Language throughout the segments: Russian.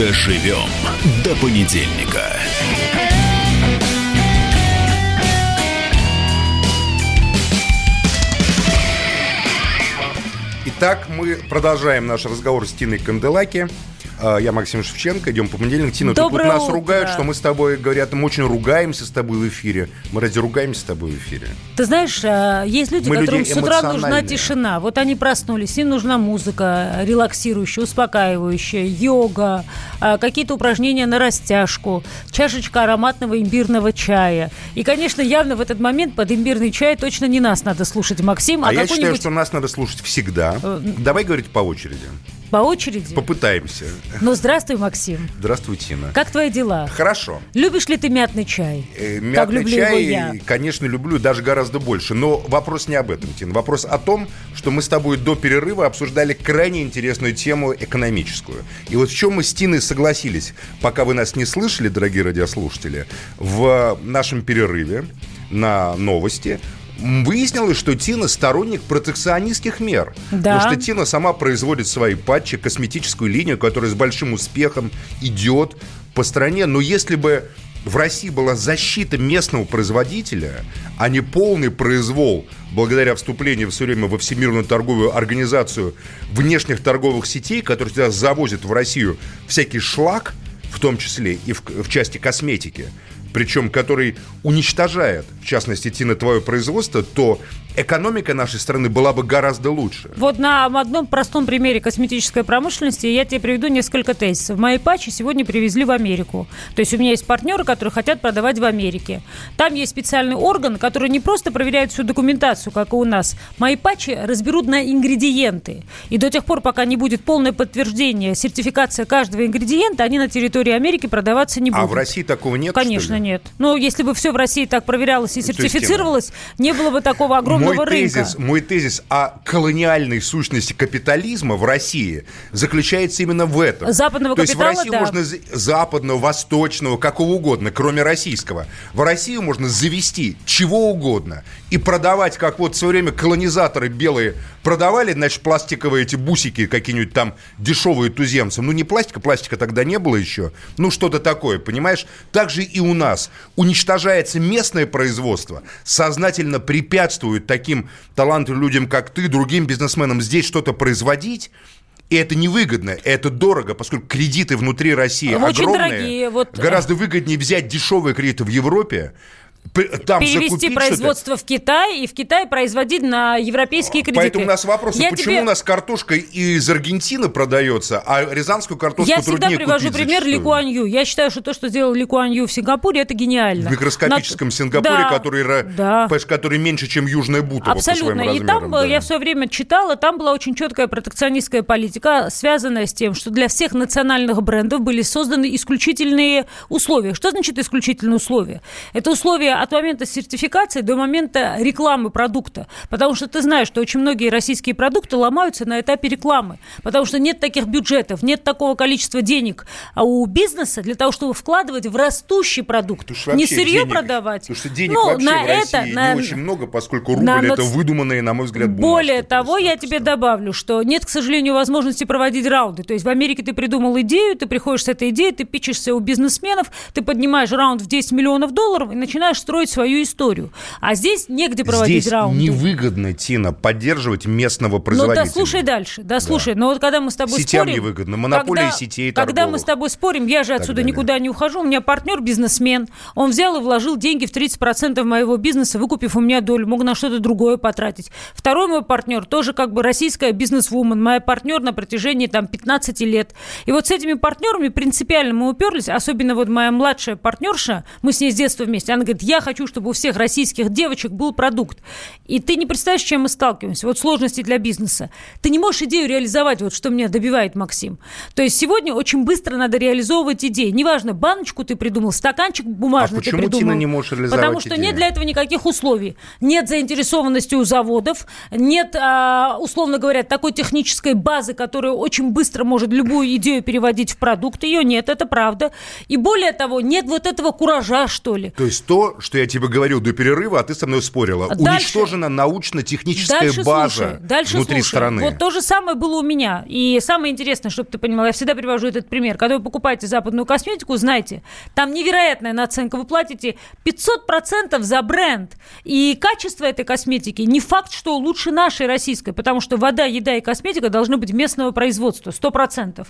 Доживем до понедельника. Итак, мы продолжаем наш разговор с Тиной Канделаки. А, я Максим Шевченко, идем по понедельникам. Тина, тут, Доброе нас утро. ругают, что мы с тобой, говорят, мы очень ругаемся с тобой в эфире. Мы ради ругаемся с тобой в эфире. Ты знаешь, э, есть люди, Мы которым люди с утра нужна тишина. Вот они проснулись, им нужна музыка релаксирующая, успокаивающая, йога, э, какие-то упражнения на растяжку, чашечка ароматного имбирного чая. И, конечно, явно в этот момент под имбирный чай точно не нас надо слушать, Максим, а, А, я считаю, что нас надо слушать всегда. Э, Давай говорить по очереди. по очереди. Попытаемся. Ну, здравствуй, Максим. Здравствуй, Тина. Как твои дела? Хорошо. Любишь ли ты мятный чай? Э, как Мятный люблю чай, его я. конечно, люблю даже гораздо больше. Но вопрос не об этом, Тин. Вопрос о том, что мы с тобой до перерыва обсуждали крайне интересную тему экономическую. И вот в чем мы с Тиной согласились, пока вы нас не слышали, дорогие радиослушатели, в нашем перерыве на новости Выяснилось, что Тина сторонник протекционистских мер. Да. Потому что Тина сама производит свои патчи, косметическую линию, которая с большим успехом идет по стране. Но если бы в России была защита местного производителя, а не полный произвол благодаря вступлению все время во Всемирную торговую организацию внешних торговых сетей, которые сейчас завозят в Россию всякий шлак, в том числе и в, в части косметики, причем который уничтожает, в частности, Тина, твое производство, то экономика нашей страны была бы гораздо лучше. Вот на одном простом примере косметической промышленности я тебе приведу несколько тезисов. Мои патчи сегодня привезли в Америку. То есть у меня есть партнеры, которые хотят продавать в Америке. Там есть специальный орган, который не просто проверяет всю документацию, как и у нас. Мои патчи разберут на ингредиенты. И до тех пор, пока не будет полное подтверждение, сертификация каждого ингредиента, они на территории Америки продаваться не будут. А в России такого нет, Конечно, нет. Ну, если бы все в России так проверялось и сертифицировалось, не было бы такого огромного мой рынка. тезис, мой тезис о колониальной сущности капитализма в России заключается именно в этом. Западного То есть в капитала, Россию да. можно за- западного, восточного, какого угодно, кроме российского. В Россию можно завести чего угодно и продавать, как вот в свое время колонизаторы белые продавали, значит, пластиковые эти бусики какие-нибудь там дешевые туземцам. Ну, не пластика, пластика тогда не было еще. Ну, что-то такое, понимаешь? Так же и у нас. Уничтожается местное производство, сознательно препятствует таким талантливым людям, как ты, другим бизнесменам здесь что-то производить, и это невыгодно, это дорого, поскольку кредиты внутри России Очень огромные. дорогие, вот, э, Гораздо выгоднее взять дешевые кредиты в Европе, там перевести закупить производство в Китай и в Китае производить на европейские кредиты. Поэтому у нас вопрос, а Я почему тебе- у нас картошка из Аргентины продается, а рязанскую картошку Я всегда труднее привожу купить пример Ли зачастую? Куан Ю. Я считаю, что то, что сделал Ли Куан Ю в Сингапуре, это гениально. В микроскопическом На- Сингапуре, Да, который, да. который меньше, чем Южная Бутова Абсолютно. И там да. я в свое время читала, там была очень четкая протекционистская политика, связанная с тем, что для всех национальных брендов были созданы исключительные условия. Что значит исключительные условия? Это условия от момента сертификации до момента рекламы продукта. Потому что ты знаешь, что очень многие российские продукты ломаются на этапе рекламы. Потому что нет таких бюджетов, нет такого количества денег а у бизнеса для того, чтобы вкладывать в растущий продукт. Не сырье денег- продавать. Потому что денег Ну, вообще на в это, России на- не очень много, поскольку рубль на это выдуманные, на мой взгляд, бумажки. более того, я тебе добавлю, что нет, к сожалению, возможности проводить раунды. То есть в Америке ты придумал идею, ты приходишь с этой идеей, ты пичешься у бизнесменов, ты поднимаешь раунд в 10 миллионов долларов и начинаешь строить свою историю. А здесь негде проводить Здесь раунды. невыгодно, Тина, поддерживать местного Ну производителя. да, слушай дальше, да, слушай. Но вот когда мы с тобой Сетям спорим... невыгодно, монополия когда, сетей Когда мы торговых. с тобой спорим, я же отсюда далее. никуда не ухожу. У меня партнер бизнесмен. Он взял и вложил деньги в 30% моего бизнеса, выкупив у меня долю. Мог на что-то другое потратить. Второй мой партнер тоже как бы российская бизнес-вумен. Моя партнер на протяжении там 15 лет. И вот с этими партнерами принципиально мы уперлись. Особенно вот моя младшая партнерша, мы с ней с детства вместе. Она говорит, я хочу, чтобы у всех российских девочек был продукт. И ты не представляешь, с чем мы сталкиваемся. Вот сложности для бизнеса. Ты не можешь идею реализовать, вот что меня добивает Максим. То есть сегодня очень быстро надо реализовывать идеи. Неважно, баночку ты придумал, стаканчик бумажный А почему, ты придумал. Тина, не можешь реализовать Потому что идею? нет для этого никаких условий. Нет заинтересованности у заводов, нет, а, условно говоря, такой технической базы, которая очень быстро может любую идею переводить в продукт. Ее нет, это правда. И более того, нет вот этого куража, что ли. То есть то, что я тебе говорил до перерыва, а ты со мной спорила. Дальше. Уничтожена научно-техническая Дальше база слушай, дальше внутри слушай. страны. Вот то же самое было у меня. И самое интересное, чтобы ты понимала, я всегда привожу этот пример. Когда вы покупаете западную косметику, знайте, там невероятная наценка. Вы платите 500% за бренд. И качество этой косметики не факт, что лучше нашей российской, потому что вода, еда и косметика должны быть местного производства, 100%.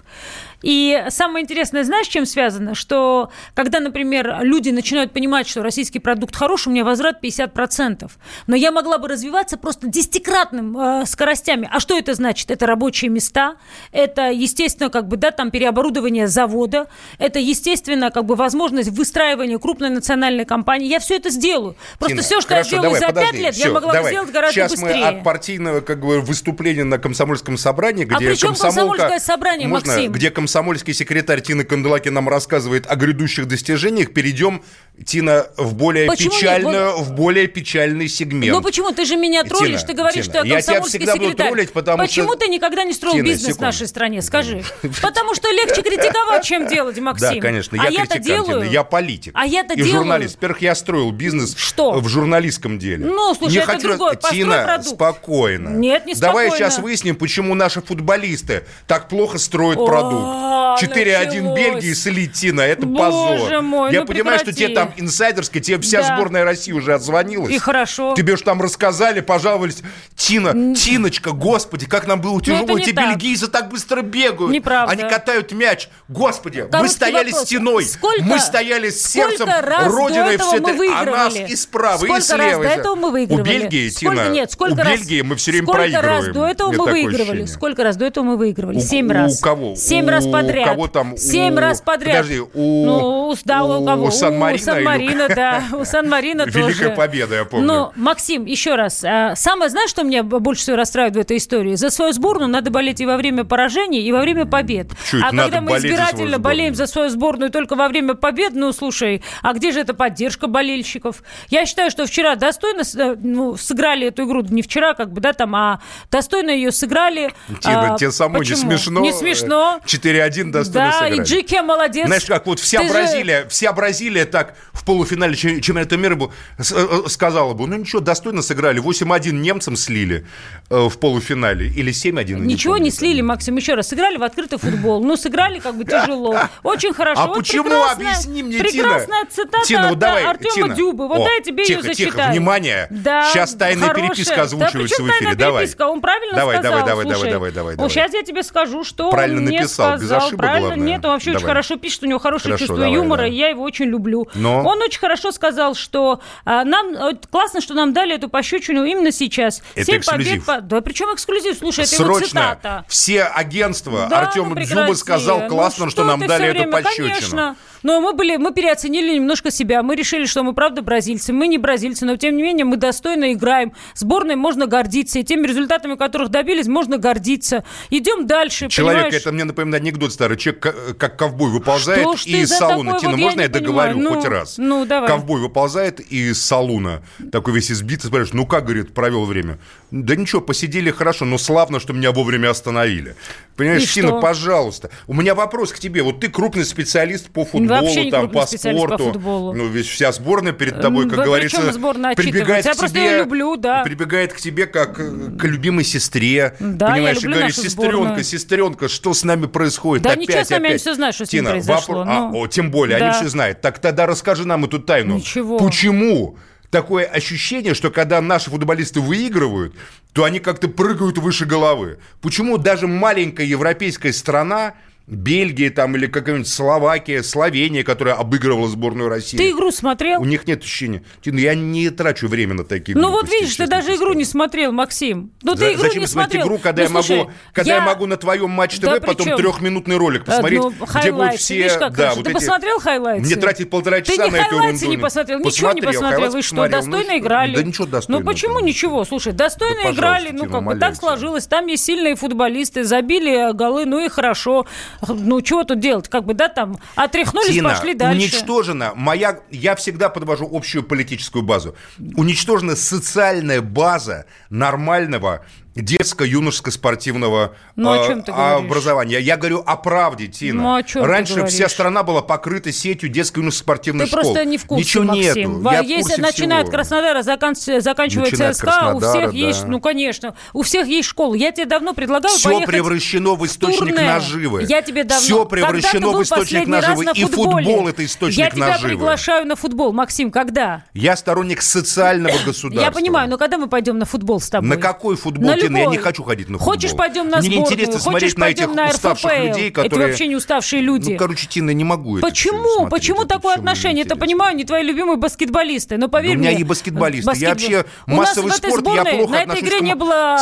И самое интересное, знаешь, чем связано? Что когда, например, люди начинают понимать, что российский продукт хороший, у меня возврат 50%. Но я могла бы развиваться просто десятикратным э, скоростями. А что это значит? Это рабочие места, это, естественно, как бы, да, там переоборудование завода, это, естественно, как бы возможность выстраивания крупной национальной компании. Я все это сделаю. Просто Тина, все, что хорошо, я делаю давай, за подожди, 5 лет, всё, я могла давай. бы сделать гораздо Сейчас быстрее. мы от партийного как бы, выступления на комсомольском собрании, где А при чем комсомолка... комсомольское собрание, Можно, Максим? где комсомольский секретарь Тина Канделаки нам рассказывает о грядущих достижениях, перейдем, Тина, в более Почему нет? печальную, в более печальный сегмент. Ну почему? Ты же меня Тина, троллишь, ты говоришь, Тина, что я я тебя комсомольский всегда буду секретарь. троллить, потому почему что- ты никогда не строил Тина, бизнес секунду. в нашей стране? Скажи. Потому что легче критиковать, чем делать, Максим. Да, конечно, а я я-то критикант, делаю. Тина, я политик. А я-то и делаю. журналист. Во-первых, я строил бизнес Что? в журналистском деле. Ну, слушай, не это хочу... другое. Тина, продукт. спокойно. Нет, не Давай спокойно. сейчас выясним, почему наши футболисты так плохо строят О, продукт. 4-1 началось. Бельгии слить, Тина, это позор. я ну понимаю, что тебе там инсайдерская, тебе вся Да. сборная России уже отзвонилась. И хорошо. Тебе же там рассказали, пожаловались. Тина, Тиночка, господи, как нам было тяжело. Ну, не Эти так. бельгийцы так быстро бегают. Неправда. Они катают мяч. Господи, мы Короткий стояли вопрос. стеной. Сколько- мы стояли с сколько сердцем раз Родиной все мы это. А выигрывали? нас и справа, Сколько и слева. раз до этого мы выигрывали? У Бельгии, Сколько, Тина, нет, сколько у раз, Бельгии мы все время сколько проигрываем. раз до этого мы выигрывали? ощущение. Сколько раз до этого мы выигрывали? У- Семь у раз. кого? Семь У раз подряд. кого там? Семь У- раз подряд. Подожди, у- Ну, у, да, у, у кого? Сан-Марина У Сан-Марина, или- да. У Сан-Марина тоже. Великая победа, я помню. Ну, Максим, еще раз. а, Самое, знаешь, что меня больше всего расстраивает в этой истории? За свою сборную надо болеть и во время поражений, и во время побед. Это а когда мы за избирательно сборную? болеем за свою сборную только во время побед, ну, слушай, а где же эта поддержка болельщиков? Я считаю, что вчера достойно э, ну, сыграли эту игру, не вчера, как бы, да, там, а достойно ее сыграли. Тина, А, тебе самой не смешно? Не смешно. 4-1 достойно Да, сыграли. и Джеке молодец. Знаешь, как вот вся Ты же- Бразилия, вся Бразилия так в полуфинале чемпионата мира бы э, э, сказала бы, ну ничего, достойно сыграли. 8-1 немцам слили э, в полуфинале или 7-1. Ничего помню. не слили, Максим. Еще раз, сыграли в открытый футбол. Ну, сыграли как бы тяжело. Очень хорошо. А Вот почему? прекрасная- Объясни мне, Прекрасная Тина. цитата Тина, вот от давай, Артема Тина. Дюбы. Вот О, я тебе тихо, ее тихо, зачитаю. внимание. Да, Сейчас тайная хорошая. переписка озвучивается да, в эфире. Давай. переписка? Он правильно Давай, сказал. давай, давай, Слушай, давай, давай, давай, Вот давай. сейчас я тебе скажу, что Правильно он мне написал, без сказал. ошибок, Правильно? главное. Нет, он вообще очень Давай. хорошо пишет, у него хорошее Хорошо, чувство давай, юмора, да. и я его очень люблю. Но? Он очень хорошо сказал, что а, нам вот классно, что нам дали эту пощечину именно сейчас. Это Семь эксклюзив. побед по- Да причем эксклюзив? Слушай, это его Срочно цитата. все агентства Да, Артем ну Дзюба сказал, Ну классно, что, ты нам дали эту время? пощечину. Конечно. Но мы были, мы переоценили немножко себя. Мы решили, что мы правда бразильцы. Мы не бразильцы, но тем не менее мы достойно играем. Сборной можно гордиться. И теми результатами, которых добились, можно гордиться. Идем дальше. Человек, понимаешь? это мне напоминает анекдот старый. Человек ка- как ковбой выползает Что из такой Тина, вот, я можно я, не договорю понимаю. хоть Ну, раз? ну, давай. Ковбой выползает из салуна, такой весь избитый, спрашиваешь, ну как, говорит, провел время? Да ничего, посидели хорошо, но славно, что меня вовремя остановили. Понимаешь, И Тина, что? пожалуйста. У меня вопрос к тебе. Вот ты крупный специалист по футболу, Вообще там, по специалист по спорту. футболу. Ну, ведь вся сборная перед тобой, как говорится, причем сборная прибегает. Я к просто тебе, её люблю, да. прибегает к тебе как к любимой сестре. Да, я понимаешь, люблю и говорит, нашу сестренка, сборную». сестренка, что с нами происходит? Да опять, ничего с нами, они опять. всё знают, что с ним Тина, произошло, вопро- а, ну. о, тем более, Да. они все знают. Так тогда расскажи нам эту тайну. Ничего. Почему? Такое ощущение, что когда наши футболисты выигрывают, то они как-то прыгают выше головы. Почему даже маленькая европейская страна, Бельгия там или какая-нибудь Словакия, Словения, которая обыгрывала сборную России. Ты игру смотрел? У них нет ощущения. Я не трачу время на такие Ну вот видишь, ты даже игру не смотрел, Максим. Ну ты игру Зачем не смотрел. игру, когда, Ну, я, слушай, могу, когда я... могу на твоем матч ТВ Да потом трехминутный ролик посмотреть, Ну, где будут все... видишь, как да, вот Ты эти- посмотрел хайлайты? Мне тратить полтора часа Ты не на эту ерунду. не посмотрел, ничего не посмотрел. И что, посмотрел. Ну, достойно играли? Да ничего достойного. Ну почему ничего? Слушай, достойно играли, ну как бы так сложилось. Там есть сильные футболисты, забили голы, ну и хорошо. Ну чего тут делать? Как бы, да, там отряхнулись, Тина, пошли дальше. уничтожена моя... Я всегда подвожу общую политическую базу. Уничтожена социальная база нормального детско-юношеско-спортивного Ну, говоришь? образования. Я говорю о правде, Тина. Ну, о чем Раньше вся страна была покрыта сетью детско-юношеско-спортивных Ты школ. просто не в курсе, Ничего Максим. нету. Я в Если курсе начиная от всего. Краснодара, закан- заканчивая Начиная от ЦСКА, у всех есть, да. ну, конечно, у всех есть школа. Я тебе давно предлагаю Все превращено в источник турне. наживы. Я тебе давно... Все превращено в источник наживы. на И футбол это источник Я тебя наживы. приглашаю на футбол, Максим, когда? Я сторонник социального государства. Я понимаю, но когда мы пойдем на футбол с тобой? На какой футбол, На Тина? Я не хочу ходить на футбол. Хочешь, пойдем на Мне сборную? интересно Хочешь, смотреть на этих на уставших РФПЛ? людей, которые... Это вообще не уставшие люди. Ну, короче, Тина, не могу это Почему? смотреть, Почему это такое мне отношение? Это понимаю, не твои любимые баскетболисты. Но поверь Да у меня мне, и баскетболисты. Я вообще массовый спорт, я плохо на этой игре не было...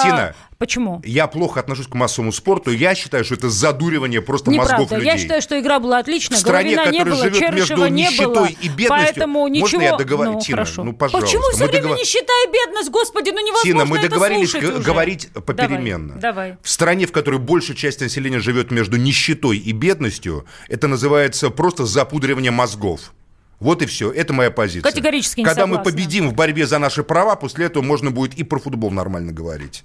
Почему? Я плохо отношусь к массовому спорту. Я считаю, что это задуривание просто мозгов Неправда. людей. Я считаю, что игра была отличная. В стране, Головина не которая было, живет Черышева между не нищетой было. и бедностью. Поэтому Можно ничего... я договорю? Ну, Тина, хорошо. ну, пожалуйста, Почему все мы время договор- нищета и бедность, господи, ну невозможно Тина, мы это договорились уже. говорить Давай, попеременно. Давай. В стране, в которой большая часть населения живет между нищетой и бедностью, это называется просто запудривание мозгов. Вот и все. Это моя позиция. Категорически не Когда мы согласна. победим в борьбе за наши права, после этого можно будет и про футбол нормально говорить.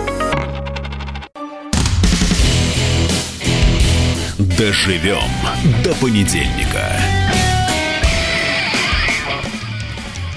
Доживем до понедельника.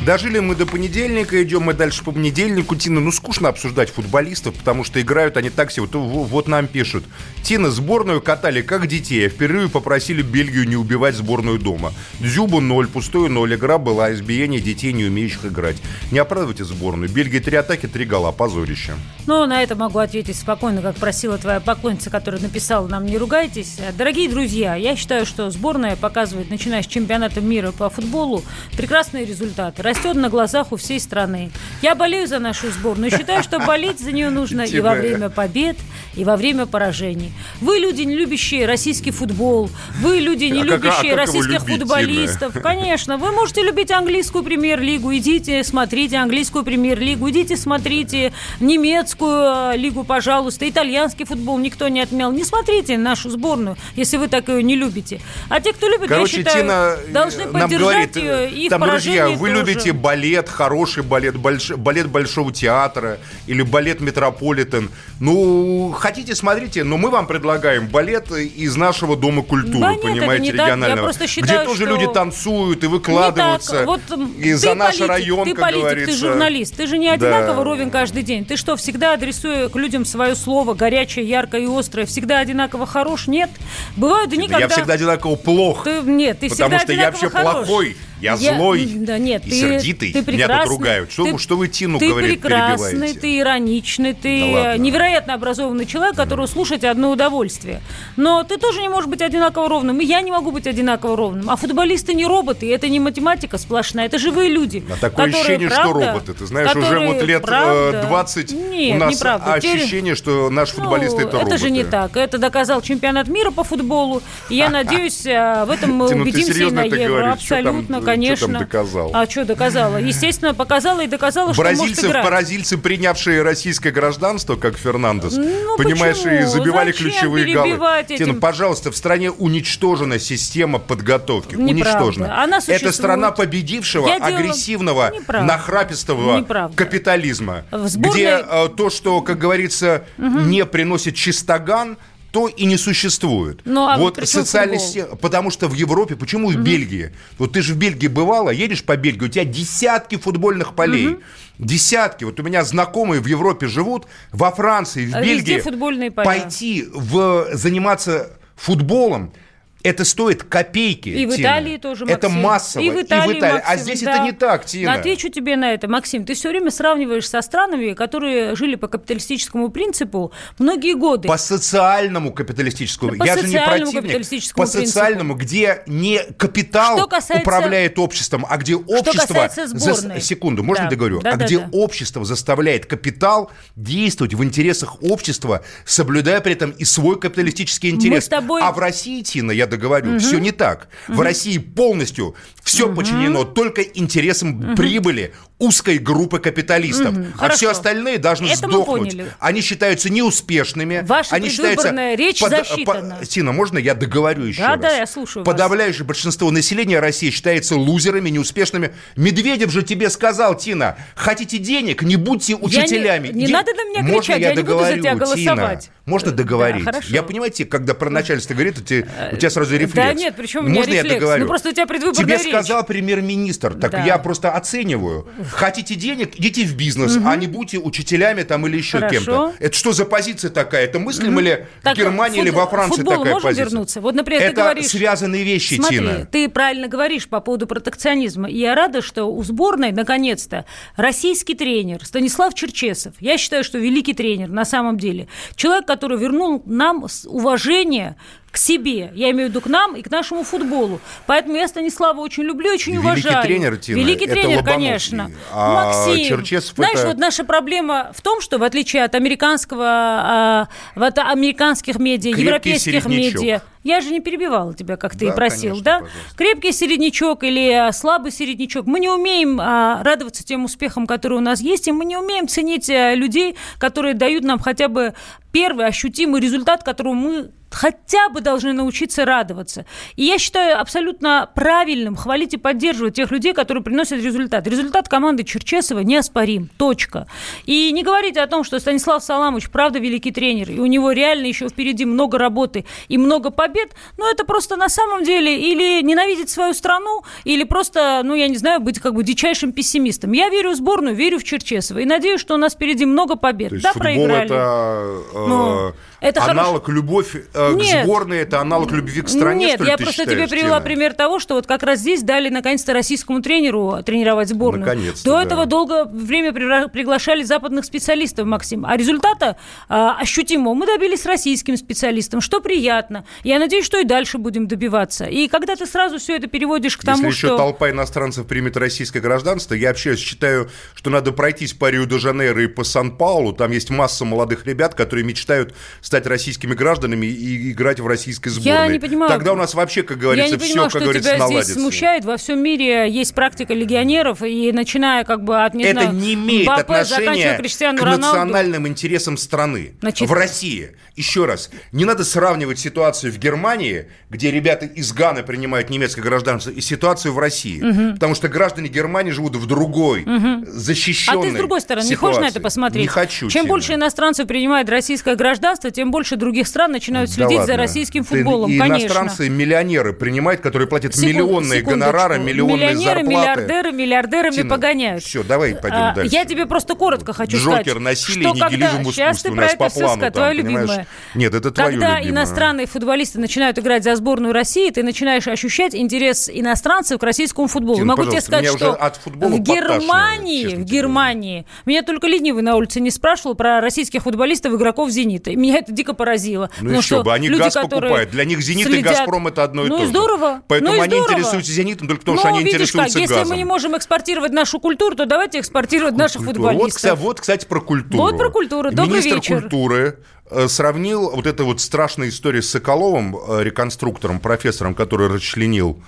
Дожили мы до понедельника, идем мы дальше по понедельнику. Тина, ну скучно обсуждать футболистов, потому что играют они так себе. Вот, вот нам пишут. Тина, сборную катали как детей, а в перерыве попросили Бельгию не убивать сборную дома. Дзюба 0, пустую 0. Игра была избиение детей, не умеющих играть. Не оправдывайте сборную. Бельгия три атаки, три гола. Позорище. Ну, на это могу ответить спокойно, как просила твоя поклонница, которая написала нам «Не ругайтесь». Дорогие друзья, я считаю, что сборная показывает, начиная с чемпионата мира по футболу, прекрасные результаты. Растет на глазах у всей страны. Я болею за нашу сборную. Считаю, что болеть за нее нужно и во время побед, и во время поражений. Вы люди, не любящие российский футбол. Вы люди, не А а любящие российских футболистов. Конечно. Вы можете любить английскую премьер-лигу. Идите, смотрите английскую премьер-лигу. Идите, смотрите немецкую э, лигу, пожалуйста. Итальянский футбол никто не отменял. Не смотрите нашу сборную, если вы так ее не любите. А те, кто любит, Короче, я считаю, Тина э, должны поддержать говорит, ее и в там, друзья, поражении вы тоже. любите балет, хороший балет, больш- балет Большого театра или балет Метрополитен. Ну, хотите, смотрите, но мы вам предлагаем балет из нашего Дома культуры, Да нет, это понимаете, не так. Я регионального. считаю, где тоже что- люди танцуют и выкладываются. Вот и за наш политик, район, ты как политик, говорится. ты журналист. Ты же не Да. одинаково ровен каждый день. Ты что, всегда адресуя к людям свое слово, горячее, яркое и острое, всегда одинаково хорош? Нет. Бывают дни, когда... Я всегда одинаково плох. Ты- нет, ты Потому всегда что я одинаково вообще хорош. плохой. Я, я злой да, нет, и ты, сердитый. Ты Меня тут ругают. Что, ты, что вы Тину, ты говорит, прекрасный, перебиваете? ты ироничный, ты да невероятно образованный человек, которого слушать одно удовольствие. Но ты тоже не можешь быть одинаково ровным, и я не могу быть одинаково ровным. А футболисты не роботы, это не математика сплошная, это живые люди. А такое ощущение, правда, что роботы. Ты знаешь, уже вот лет э, правда, 20 нет, у нас неправда. ощущение, что наши ну, футболисты это, это роботы. Это же не так. Это доказал чемпионат мира по футболу. И я надеюсь, э, в этом мы убедимся и на Евро. Абсолютно, конечно. Доказал? А что доказала? Естественно, показала и доказала, что может играть. Бразильцы, принявшие российское гражданство, как Фернандес, ну, понимаешь, почему? и забивали Зачем ключевые голы. Этим? Тина, пожалуйста, в стране уничтожена система подготовки. Неправда. Уничтожена. Она Это страна победившего, я агрессивного, делала... нахрапистого Неправда. капитализма. Сборной... Где э, то, что, как говорится, угу. не приносит чистоган, то и не существует. Ну, а вот социальный футбол? потому что в Европе, почему в угу. Бельгии? Вот ты же в Бельгии бывала, едешь по Бельгии, у тебя десятки футбольных полей. Угу. Десятки. Вот у меня знакомые в Европе живут, во Франции, в Бельгии. футбольные поля. Пойти в, заниматься футболом – это стоит копейки. И в Италии тоже, Максим. Это массово. И в Италии, и в Италии. Максим, а здесь да. это не так, Тина. Отвечу тебе на это, Максим. Ты все время сравниваешь со странами, которые жили по капиталистическому принципу многие годы. По социальному капиталистическому. Да, по Я же не противник. Капиталистическому по социальному, принципу. где не капитал касается... управляет обществом, а где общество... За... Секунду, можно да. договорю? Да, а да, где да. общество заставляет капитал действовать в интересах общества, соблюдая при этом и свой капиталистический интерес. тобой... А в России, Тина, я договорю, угу. все не так. Угу. В России полностью все угу. подчинено только интересам угу. прибыли узкой группы капиталистов. Угу. А Хорошо. все остальные должны Это сдохнуть. Они считаются неуспешными. Ваша они считаются... речь под... засчитана. По... Тина, можно я договорю еще да, раз? Да, я слушаю Подавляющее вас. большинство населения России считается лузерами, неуспешными. Медведев же тебе сказал, Тина, хотите денег, не будьте учителями. не, не Де... надо на меня можно кричать, я, я договорю, не буду за тебя голосовать. Тина, можно договорить? Да, хорошо. я понимаете, когда про начальство говорит, у тебя, у тебя сразу рефлекс. Да нет, причем у меня Можно рефлекс? я договорю? Ну просто у тебя предвыборная Тебе речь. сказал премьер-министр, так да. я просто оцениваю. Хотите денег, идите в бизнес, угу. а не будьте учителями там или еще кем-то. Это что за позиция такая? Это мыслим угу. ли так, в Германии фут... или во Франции такая можно позиция? вернуться? Вот, например, Это ты говоришь... связанные вещи, Смотри, Тина. ты правильно говоришь по поводу протекционизма. И я рада, что у сборной, наконец-то, российский тренер Станислав Черчесов. Я считаю, что великий тренер на самом деле. Человек, который вернул нам уважение к себе. Я имею в виду к нам и к нашему футболу. Поэтому я Станислава очень люблю, очень и уважаю. Великий тренер, Тина, Великий это тренер, Лобановский. конечно. А Максим, Черчесов знаешь, это... вот наша проблема в том, что в отличие от американского, а, от американских медиа, Крепкий европейских середнячок. медиа, я же не перебивала тебя, как ты Да, и просил, конечно, да? пожалуйста. Крепкий середнячок или а, слабый середнячок. Мы не умеем а, радоваться тем успехам, которые у нас есть, и мы не умеем ценить а, людей, которые дают нам хотя бы первый ощутимый результат, которому мы хотя бы должны научиться радоваться. И я считаю абсолютно правильным хвалить и поддерживать тех людей, которые приносят результат. Результат команды Черчесова неоспорим. Точка. И не говорите о том, что Станислав Саламович правда великий тренер, и у него реально еще впереди много работы и много побед, но это просто на самом деле или ненавидеть свою страну, или просто, ну, я не знаю, быть как бы дичайшим пессимистом. Я верю в сборную, верю в Черчесова, и надеюсь, что у нас впереди много побед. То есть да, футбол проиграли. это, Но это аналог хорош... любовь э, к сборной, это аналог любви к стране, Нет, что ли, я просто считаешь, тебе привела Тина? пример того, что вот как раз здесь дали наконец-то российскому тренеру тренировать сборную. Наконец-то, До да. этого долгое время при- приглашали западных специалистов, Максим. А результата а, ощутимого мы добились российским специалистом, что приятно. Я надеюсь, что и дальше будем добиваться. И когда ты сразу все это переводишь к тому, Если еще что... толпа иностранцев примет российское гражданство, я вообще считаю, что надо пройтись по Рио-де-Жанейро и по Сан-Паулу. Там есть масса молодых ребят, которые мечтают стать российскими гражданами и играть в российской сборной. Я не понимаю. Тогда у нас вообще, как говорится, Я не все, понимаю, как что говорится, тебя наладится. здесь смущает. Во всем мире есть практика легионеров, и начиная как бы от, не Это знаю, не имеет Мбаппе, отношения к Роналду. национальным интересам страны. Значит- в России. Еще раз, не надо сравнивать ситуацию в Германии, где ребята из Ганы принимают немецкое гражданство, и ситуацию в России. Потому что граждане Германии живут в другой, защищенной А ты с другой стороны, не хочешь на это ситуации. посмотреть? Не хочу. Чем Тина. больше иностранцев принимает российское гражданство, тем больше других стран начинают следить да за российским футболом, и конечно. иностранцы миллионеры принимают, которые платят Секунд, миллионные гонорары, миллионные Миллионеры, зарплаты. миллиардеры, миллиардерами Тина, погоняют. Все, давай пойдем а, дальше. Я тебе просто коротко хочу Джокер, сказать. насилие, что нигилизм когда... Сейчас ты про это все сказать, твое любимое. Нет, это твое Когда любимое. иностранные футболисты начинают играть за сборную России, ты начинаешь ощущать интерес иностранцев к российскому футболу. Тина, Могу тебе сказать, что в Германии, в Германии, меня только ленивый на улице не спрашивал про российских футболистов, игроков «Зенита». Меня это дико поразило. Ну еще что бы, они люди, газ покупают. Для них «Зенит» следят... и «Газпром» — это одно и ну, то же. здорово. Поэтому ну, они здорово. интересуются «Зенитом» только потому, ну, что они видишь интересуются как, если газом. мы не можем экспортировать нашу культуру, то давайте экспортировать наших Культуру. футболистов. Вот, вот, кстати, про культуру. Вот про культуру. Добрый Министр вечер. культуры э, сравнил вот эту вот страшную историю с Соколовым, э, реконструктором, профессором, который расчленил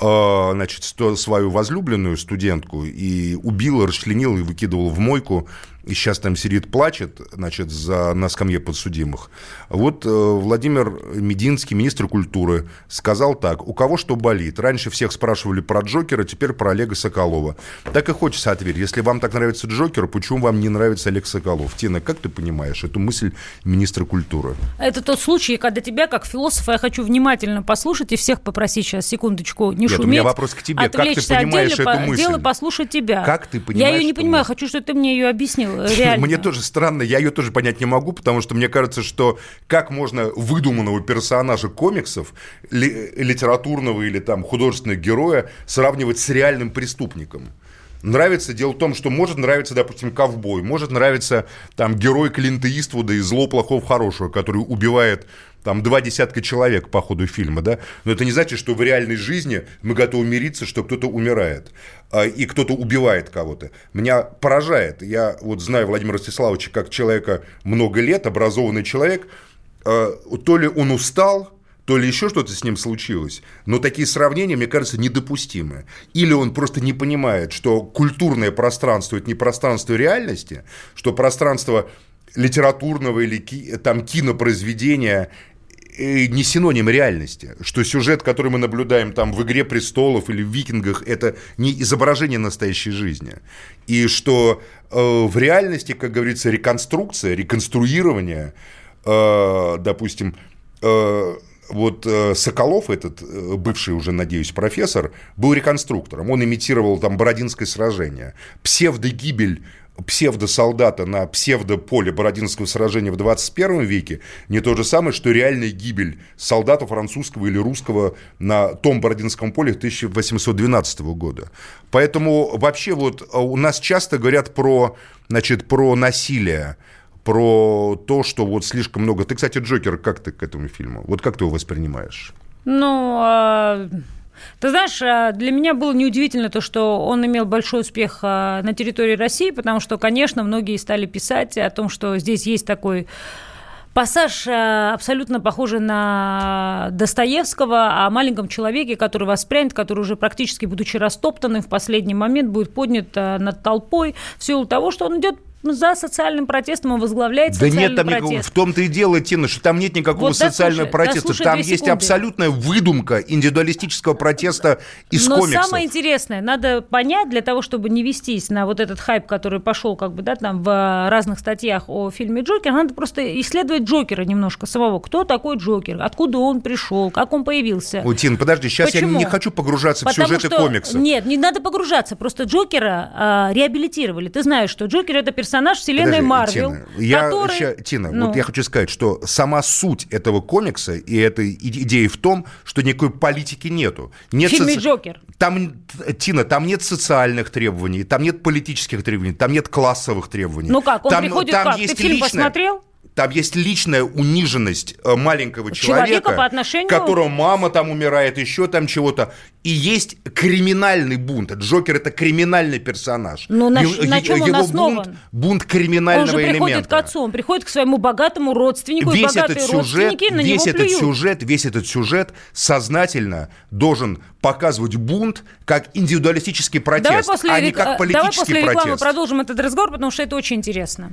э, значит, свою возлюбленную студентку и убил, расчленил и выкидывал в мойку и сейчас там сидит, плачет, значит, за, на скамье подсудимых. Вот э, Владимир Мединский, министр культуры, сказал так, у кого что болит. Раньше всех спрашивали про Джокера, теперь про Олега Соколова. Так и хочется ответить. Если вам так нравится Джокер, почему вам не нравится Олег Соколов? Тина, как ты понимаешь эту мысль министра культуры? Это тот случай, когда тебя, как философа, я хочу внимательно послушать и всех попросить сейчас, секундочку, не Нет, шуметь. у меня вопрос к тебе. Как ты понимаешь эту по, мысль? дело послушать тебя. Как ты понимаешь Я ее не понимаю, мысль? хочу, чтобы ты мне ее объяснил. Реально. Мне тоже странно, я ее тоже понять не могу, потому что мне кажется, что как можно выдуманного персонажа комиксов, ли, литературного или там художественного героя сравнивать с реальным преступником? Нравится, дело в том, что может нравиться, допустим, ковбой, может нравиться там герой Клинта Иствуда из «Зло, плохого, хорошего», который убивает там два десятка человек по ходу фильма, да, но это не значит, что в реальной жизни мы готовы мириться, что кто-то умирает а, и кто-то убивает кого-то. Меня поражает, я вот знаю Владимира Ростиславовича как человека много лет, образованный человек, а, то ли он устал, то ли еще что-то с ним случилось. Но такие сравнения, мне кажется, недопустимы. Или он просто не понимает, что культурное пространство – это не пространство реальности, что пространство литературного или там, кинопроизведения не синоним реальности, что сюжет, который мы наблюдаем там в «Игре престолов» или в «Викингах», это не изображение настоящей жизни. И что э, в реальности, как говорится, реконструкция, реконструирование, э, допустим, э, вот э, Соколов, этот э, бывший уже, надеюсь, профессор, был реконструктором. Он имитировал там Бородинское сражение. Псевдогибель псевдосолдата на псевдополе Бородинского сражения в 21 веке не то же самое, что реальная гибель солдата французского или русского на том Бородинском поле 1812 года. Поэтому вообще вот у нас часто говорят про, значит, про насилие, про то, что вот слишком много... Ты, кстати, Джокер, как ты к этому фильму? Вот как ты его воспринимаешь? Ну, а... Ты знаешь, для меня было неудивительно то, что он имел большой успех на территории России, потому что, конечно, многие стали писать о том, что здесь есть такой пассаж абсолютно похожий на Достоевского о маленьком человеке, который воспрянет, который уже практически, будучи растоптанным, в последний момент будет поднят над толпой в силу того, что он идет за социальным протестом, он возглавляет да социальный нет там протест. никакого, в том-то и дело, Тина, что там нет никакого Вот социального дослушай, протеста. дослушай там есть секунды. абсолютная выдумка индивидуалистического протеста из Но комиксов. самое интересное, надо понять для того, чтобы не вестись на вот этот хайп, который пошел как бы, да, там в разных статьях о фильме Джокер, надо просто исследовать Джокера немножко самого. Кто такой Джокер? Откуда он пришел? Как он появился? Ой, Тин, подожди, сейчас Почему? я не хочу погружаться Потому в сюжеты что- комиксов. Нет, не надо погружаться. Просто Джокера а, реабилитировали. Ты знаешь, что Джокер это персонаж вселенной Подожди, Марвел. Тина, я, который- ща- Тина, Ну. вот я хочу сказать, что сама суть этого комикса и этой идеи в том, что никакой политики нету. Нет В фильме «Джокер». Там, Тина, там нет социальных требований, там нет политических требований, там нет классовых требований. Ну как, он там, приходит там как? Ты есть фильм личное- посмотрел? Там есть личная униженность э, маленького Человека человека, по отношению- которого мама там умирает, еще там чего-то. И есть криминальный бунт. Джокер это криминальный персонаж. Ну, на Его- на чем он его основан? бунт, бунт Он криминального же приходит элемента. к отцу, он приходит к своему богатому родственнику, и Весь богатые этот сюжет, на весь него этот плюют. сюжет, весь этот сюжет сознательно должен показывать бунт как индивидуалистический протест, Давай после, а не как давай политический после рекламы протест. продолжим этот разговор, потому что это очень интересно.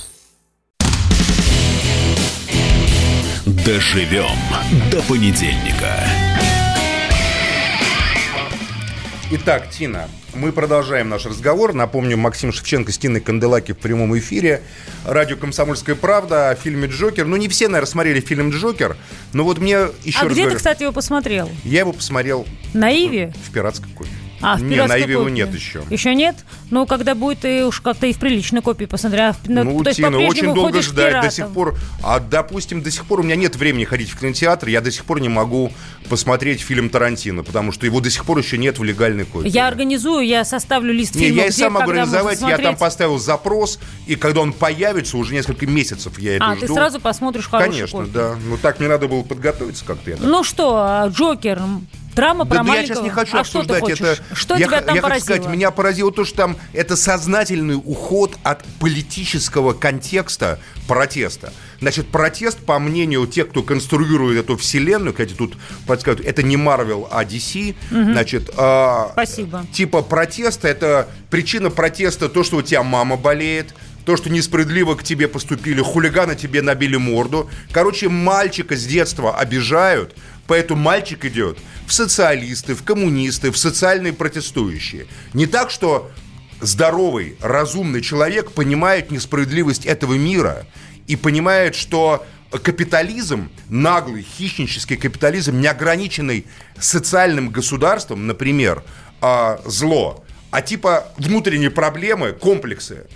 Доживем до понедельника. Итак, Тина, мы продолжаем наш разговор. Напомню, Максим Шевченко с Тиной Канделаки в прямом эфире. Радио «Комсомольская правда» о фильме «Джокер». Ну, не все, наверное, смотрели фильм «Джокер», но вот мне еще а раз где говорю, ты, кстати, его посмотрел? Я его посмотрел На Иве? в пиратской копии. А, в не, на Иве его нет еще. Еще нет? Ну, когда будет, ты уж как-то и в приличной копии посмотря. Ну, то есть Тина, очень долго ждать. До сих пор, а, допустим, до сих пор у меня нет времени ходить в кинотеатр, я до сих пор не могу посмотреть фильм Тарантино, потому что его до сих пор еще нет в легальной копии. Я организую, я составлю лист Не, фильмов, я и сам могу организовать, я там поставил запрос, и когда он появится, уже несколько месяцев я это А, жду. ты сразу посмотришь хорошую Конечно, копию. да. Ну так мне надо было подготовиться как-то. Ну что, а, Джокер, драма Да, про да я маленького. сейчас не хочу а что ты обсуждать хочешь? это. Что я, тебя там я поразило? хочу сказать, меня поразило то, что там это сознательный уход от политического контекста протеста. Значит, протест, по мнению тех, кто конструирует эту вселенную, кстати, тут подсказывают, это не Marvel, а DC, значит... а, Спасибо. Типа протеста, это причина протеста то, что у тебя мама болеет, то, что несправедливо к тебе поступили, хулиганы тебе набили морду. Короче, мальчика с детства обижают, поэтому мальчик идет в социалисты, в коммунисты, в социальные протестующие. Не так, что здоровый, разумный человек понимает несправедливость этого мира и понимает, что капитализм, наглый, хищнический капитализм, не ограниченный социальным государством, например, а, зло, а типа внутренние проблемы, комплексы,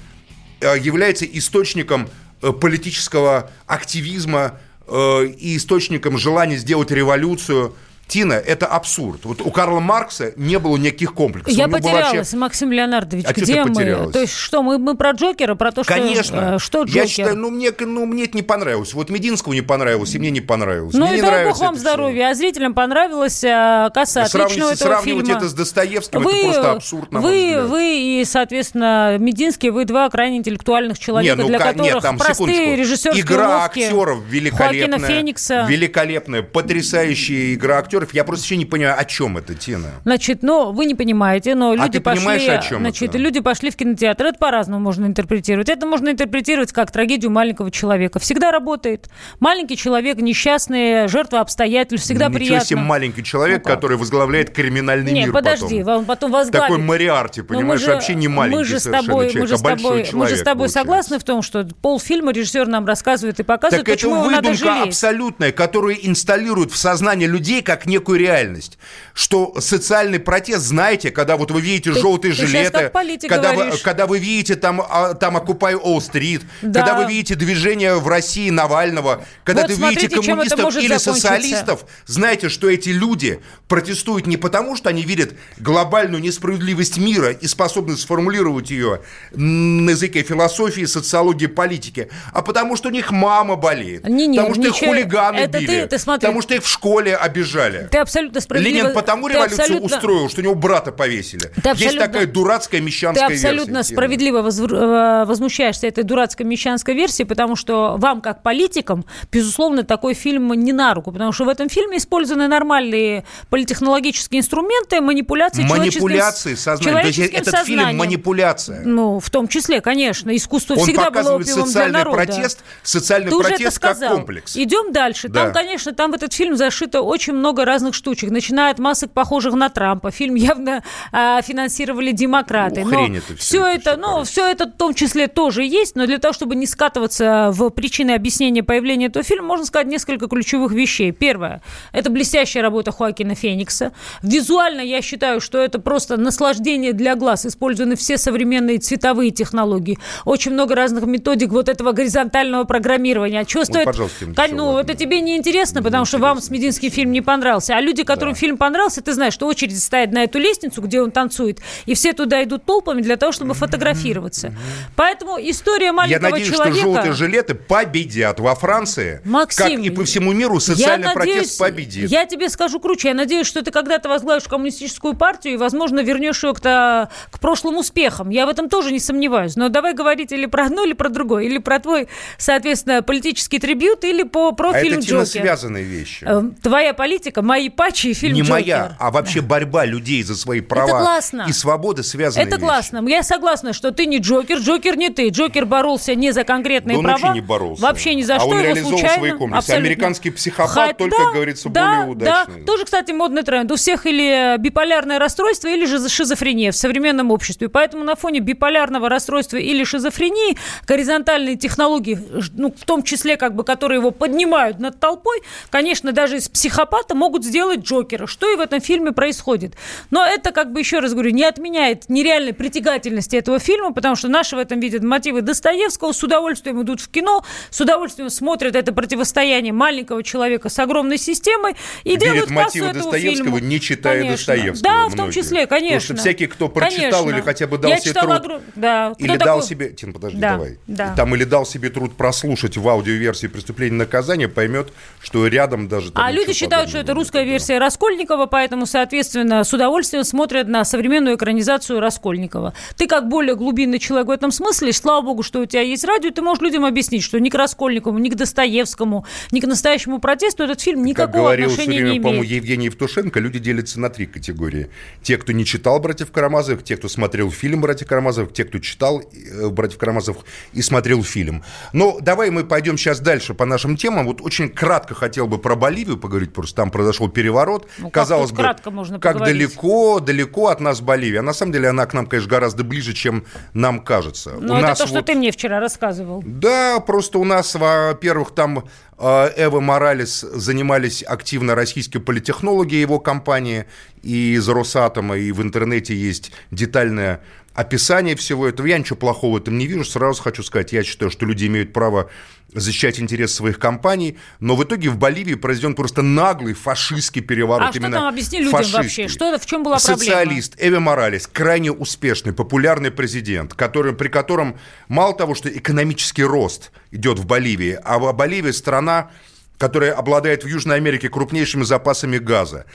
э, является источником э, политического активизма э, и источником желания сделать революцию. Тина, это абсурд. Вот у Карла Маркса не было никаких комплексов. Я потерялась, вообще- Максим Леонардович, А где мы? потерялась? То есть что, мы, мы про Джокера, про то, что... Конечно. э, Что Джокер? Я считаю, ну мне, ну мне это не понравилось. Вот Мединскому не понравилось, и мне не понравилось. Ну мне и дай бог вам здоровья. А зрителям понравилось а, касса Сравнивать, отличного этого сравнивать фильма. это с Достоевским, это просто абсурд, на вы, вы и, соответственно, Мединский, вы два крайне интеллектуальных человека, Не, ну для ка- которых нет, там, простые режиссерские Игра уловки актеров великолепная. Феникса. Великолепная, потрясающая игра актеров. Я просто вообще не понимаю, о чем это, Тина. Значит, ну, вы не понимаете, но люди А ты понимаешь, пошли, о чем значит, это? люди пошли в кинотеатр. Это по-разному можно интерпретировать. Это можно интерпретировать как трагедию маленького человека. Всегда работает. Маленький человек, несчастный, жертва обстоятельств, всегда Ничего приятно. себе маленький человек, Ну, который возглавляет криминальный Не, мир подожди, потом. он потом возглавит. Такой Мариарти, мы понимаешь, же- вообще не маленький мы же с тобой, человек, мы же а большой тобой, мы же с человек тобой получается. согласны в том, что полфильма режиссер нам рассказывает и показывает, Так это почему надо выдумка жалеть. абсолютная, которую инсталируют в сознание людей как некую реальность. Что социальный протест, знаете, когда вот вы видите Ты- желтые ты жилеты, когда вы, когда вы видите там, а, там Occupy All Street, Да. когда вы видите движение в России Навального, когда Вот ты видите смотрите, это коммунистов или социалистов, знаете, что эти люди протестуют не потому, что они видят глобальную несправедливость мира и способны сформулировать ее на языке философии, социологии, политики, а потому что у них мама болеет, Не-не, потому что их ничего- хулиганы это били, ты- ты смотри. потому что их в школе обижали. Ты абсолютно справедливо... Ленин потому ты революцию абсолютно- устроил, что у него брата повесили. Ты Есть абсолютно- такая дурацкая Ты мещанская абсолютно версия. справедливо возвр- э, возмущаешься этой дурацкой мещанской версии, потому что вам, как политикам, безусловно, такой фильм не на руку, потому что в этом фильме использованы нормальные политехнологические инструменты, манипуляции Манипуляции человеческим, сознанием. То есть человеческим этот фильм сознанием. манипуляция. Ну, в том числе, конечно. Искусство Он всегда было опиумом для социальный народа. протест, социальный Ты протест как комплекс. Идем дальше. Да. Там, конечно, там в этот фильм зашито очень много разных штучек, начиная от масок, похожих на Трампа. Фильм явно а, финансировали демократы. Ну, но это всё, все это ну, все это в том числе тоже есть, но для того, чтобы не скатываться в причины объяснения появления этого фильма, можно сказать несколько ключевых вещей. Первое, это блестящая работа Хоакина Феникса. Визуально я считаю, что это просто наслаждение для глаз. Использованы все современные цветовые технологии. Очень много разных методик вот этого горизонтального программирования. А что стоит? пожалуйста, ну, это тебе не интересно, потому что вам с Мединский фильм не понравился. Понравился. А люди, которым да. фильм понравился, ты знаешь, что очередь стоят на эту лестницу, где он танцует, и все туда идут толпами для того, чтобы фотографироваться. Поэтому история маленького человека... Я надеюсь, что желтые жилеты победят во Франции, Максим, как и по всему миру социальный надеюсь, протест победит. Я тебе скажу круче. Я надеюсь, что ты когда-то возглавишь коммунистическую партию и, возможно, вернешь ее к, к прошлым успехам. Я в этом тоже не сомневаюсь. Но давай говорить или про одно, или про другое. Или про твой, соответственно, политический трибют, или по профилю а это Джокер. связанные вещи. Э, твоя политика, мои патчи и фильм Не Джокер. моя, а вообще борьба людей за свои права это классно. и свободы связаны. Это вещи. классно. Я согласна, что ты не Джокер, Джокер не ты. Джокер боролся не за конкретные да права. Не боролся. Вообще ни за а что. Он его случайно. свои комплексы. Абсолютно. Американский психопат Хоть, только, говорится, да, более удачный. Да. Тоже, кстати, модный тренд. У всех или биполярное расстройство, или же шизофрения в современном обществе. Поэтому на фоне биполярного расстройства или шизофрении горизонтальные технологии, ну, в том числе, как бы, которые его поднимают над толпой, конечно, даже из психопата могут сделать Джокера, что и в этом фильме происходит. Но это, как бы, еще раз говорю, не отменяет нереальной притягательности этого фильма, потому что наши в этом видят мотивы Достоевского, с удовольствием идут в кино, с удовольствием смотрят это противостояние маленького человека с огромной системой и Верит делают мотивы Достоевского, фильму. не читая конечно. Достоевского. Да, многие. в том числе, конечно. Потому что всякий, кто прочитал конечно. или хотя бы дал Я себе труд, огр... да. или кто дал такой... себе, Тин, подожди, да. давай, да. там или дал себе труд прослушать в аудиоверсии преступления и наказания, поймет, что рядом даже... А люди считают, что это русская версия Раскольникова, поэтому, соответственно, с удовольствием смотрят на современную экранизацию Раскольникова. Ты как более глубинный человек в этом смысле, слава богу, что у тебя есть радио, ты можешь людям объяснить, что ни к Раскольникову, ни к Достоевскому, ни к настоящему протесту этот фильм никакого как говорил отношения время, не имеет. по-моему, Евгений Евтушенко, люди делятся на три категории. Те, кто не читал «Братьев Карамазовых», те, кто смотрел фильм «Братьев Карамазовых», те, кто читал э, «Братьев Карамазовых» и смотрел фильм. Но давай мы пойдем сейчас дальше по нашим темам. Вот очень кратко хотел бы про Боливию поговорить, просто там произошел переворот. Ну, Казалось бы, можно как далеко, далеко от нас Боливия. А на самом деле она к нам, конечно, гораздо ближе, чем нам кажется. Но у это нас то, вот... что ты мне вчера рассказывал. Да, просто у нас, во-первых, там э, Эва Моралес занимались активно российские политехнологи его компании, и из Росатома, и в интернете есть детальное описание всего этого. Я ничего плохого в этом не вижу. Сразу хочу сказать, я считаю, что люди имеют право защищать интересы своих компаний, но в итоге в Боливии произведен просто наглый фашистский переворот. А что там объясни людям вообще? Что, в чем была проблема? Социалист Эви Моралес, крайне успешный, популярный президент, который, при котором мало того, что экономический рост идет в Боливии, а в Боливии страна которая обладает в Южной Америке крупнейшими запасами газа,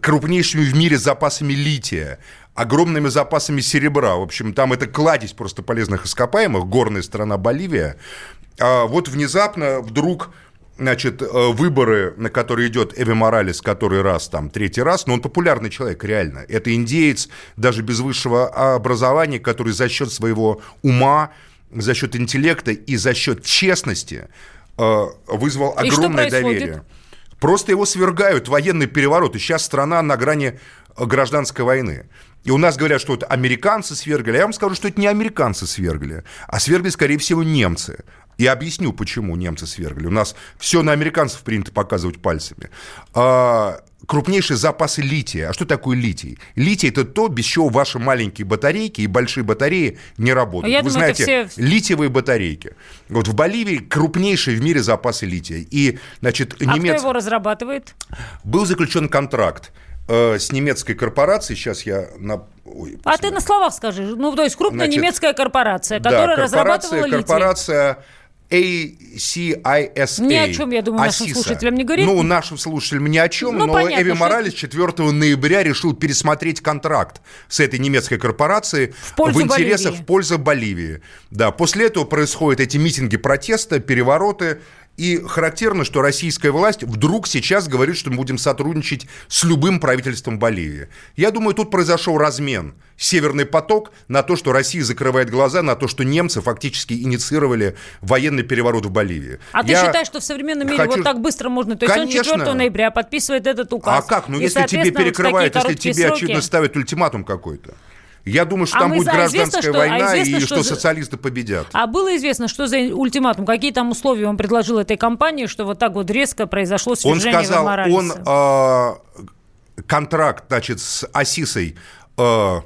крупнейшими в мире запасами лития, огромными запасами серебра. В общем, там это кладезь просто полезных ископаемых, горная страна Боливия. А вот внезапно вдруг значит, э, выборы, на которые идет Эви Моралес который раз, там, третий раз, но он популярный человек, реально. Это индеец, даже без высшего образования, который за счет своего ума, за счет интеллекта и за счет честности вызвал огромное доверие. Просто его свергают, военный переворот, и сейчас страна на грани гражданской войны. И у нас говорят, что это американцы свергли. А я вам скажу, что это не американцы свергли, а свергли, скорее всего, немцы. И объясню, почему немцы свергли. У нас все на американцев принято показывать пальцами. А, крупнейшие запасы лития. А что такое литий? Литий – это то, без чего ваши маленькие батарейки и большие батареи не работают. Я Вы думаю, знаете, все... литиевые батарейки. Вот в Боливии крупнейшие в мире запасы лития. И, значит, а немец... кто его разрабатывает? Был заключен контракт э, с немецкой корпорацией. Сейчас я на Ой, а ты на словах скажи. Ну, то есть крупная Значит, немецкая корпорация, которая да, корпорация, разрабатывала литий. ACISA. Ни о чем, я думаю, нашим Асиса. слушателям не говорит. Ну, нашим слушателям ни о чем, ну, но понятно, Эви Моралес 4 ноября решил пересмотреть контракт с этой немецкой корпорацией в, в интересах Боливии. в пользу Боливии. Да, после этого происходят эти митинги протеста, перевороты, и характерно, что российская власть вдруг сейчас говорит, что мы будем сотрудничать с любым правительством Боливии. Я думаю, тут произошел размен. Северный поток на то, что Россия закрывает глаза, на то, что немцы фактически инициировали военный переворот в Боливии. А Я ты считаешь, что в современном мире хочу... вот так быстро можно? То есть Конечно. он 4 ноября подписывает этот указ. А как? Ну, если тебе перекрывают, если тебе, сроки... очевидно, ставят ультиматум какой-то. Я думаю, что а там будет а гражданская известно, война а известно, и что, что социалисты победят. А было известно, что за ультиматум? Какие там условия он предложил этой компании, что вот так вот резко произошло свержение Он сказал, он э, контракт, значит, с Асисой э,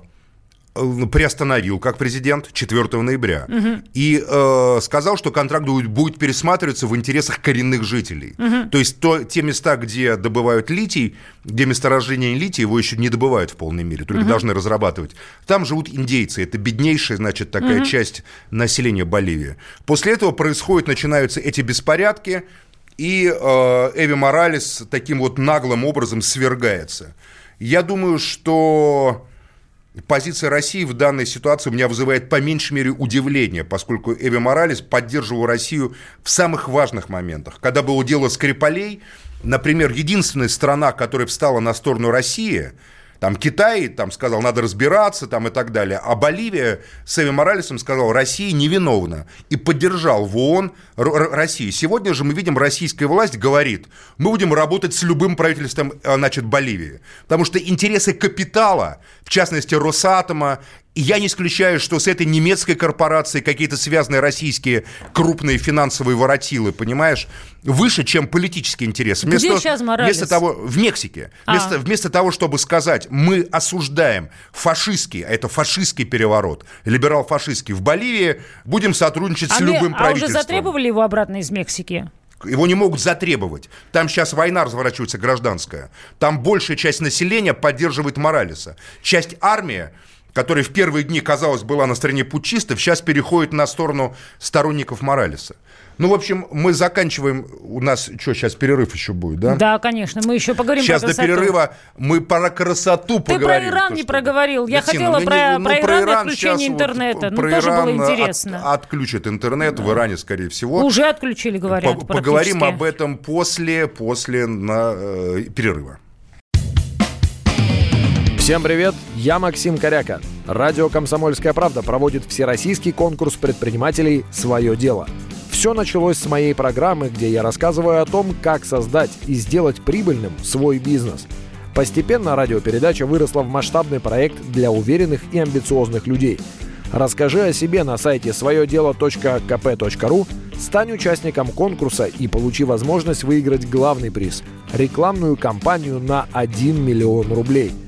приостановил как президент 4 ноября угу. и э, сказал, что контракт будет, будет пересматриваться в интересах коренных жителей. Угу. То есть то, те места, где добывают литий, где месторождение лития, его еще не добывают в полной мере, только угу. должны разрабатывать. Там живут индейцы, это беднейшая, значит, такая угу. часть населения Боливии. После этого происходят, начинаются эти беспорядки, и э, Эви Моралес таким вот наглым образом свергается. Я думаю, что позиция России в данной ситуации у меня вызывает по меньшей мере удивление, поскольку Эви Моралес поддерживал Россию в самых важных моментах. Когда было дело Скрипалей, например, единственная страна, которая встала на сторону России – там Китай там сказал, надо разбираться там и так далее. А Боливия с Эви Моралесом сказал, Россия невиновна. И поддержал в ООН Россию. Сегодня же мы видим, российская власть говорит, мы будем работать с любым правительством э, значит, Боливии. Потому что интересы капитала, в частности Росатома я не исключаю, что с этой немецкой корпорацией какие-то связанные российские крупные финансовые воротилы, понимаешь, выше, чем политический интерес. Вместо, Где сейчас Моралес? Вместо того, в Мексике. А. Вместо, вместо того, чтобы сказать, мы осуждаем фашистский, а это фашистский переворот, либерал-фашистский в Боливии, будем сотрудничать а с любым мы, правительством. А уже затребовали его обратно из Мексики? Его не могут затребовать. Там сейчас война разворачивается гражданская. Там большая часть населения поддерживает Моралеса. Часть армии которая в первые дни, казалось, была на стороне путчистов, сейчас переходит на сторону сторонников Моралеса. Ну, в общем, мы заканчиваем. У нас что, сейчас перерыв еще будет, да? Да, конечно. Мы еще поговорим сейчас про красоту. Сейчас до перерыва мы про красоту Ты поговорим. Ты про Иран то, не проговорил. Я Тина, хотела ну, про, ну, про, про Иран и отключение интернета. Вот, ну, тоже Иран было интересно. От, отключат интернет да. в Иране, скорее всего. Уже отключили, говорят. По Поговорим об этом после, после на, э, перерыва. Всем привет, я Максим Коряка. Радио «Комсомольская правда» проводит всероссийский конкурс предпринимателей «Свое дело». Все началось с моей программы, где я рассказываю о том, как создать и сделать прибыльным свой бизнес. Постепенно радиопередача выросла в масштабный проект для уверенных и амбициозных людей. Расскажи о себе на сайте своедело.кп.ру, стань участником конкурса и получи возможность выиграть главный приз – рекламную кампанию на 1 миллион рублей –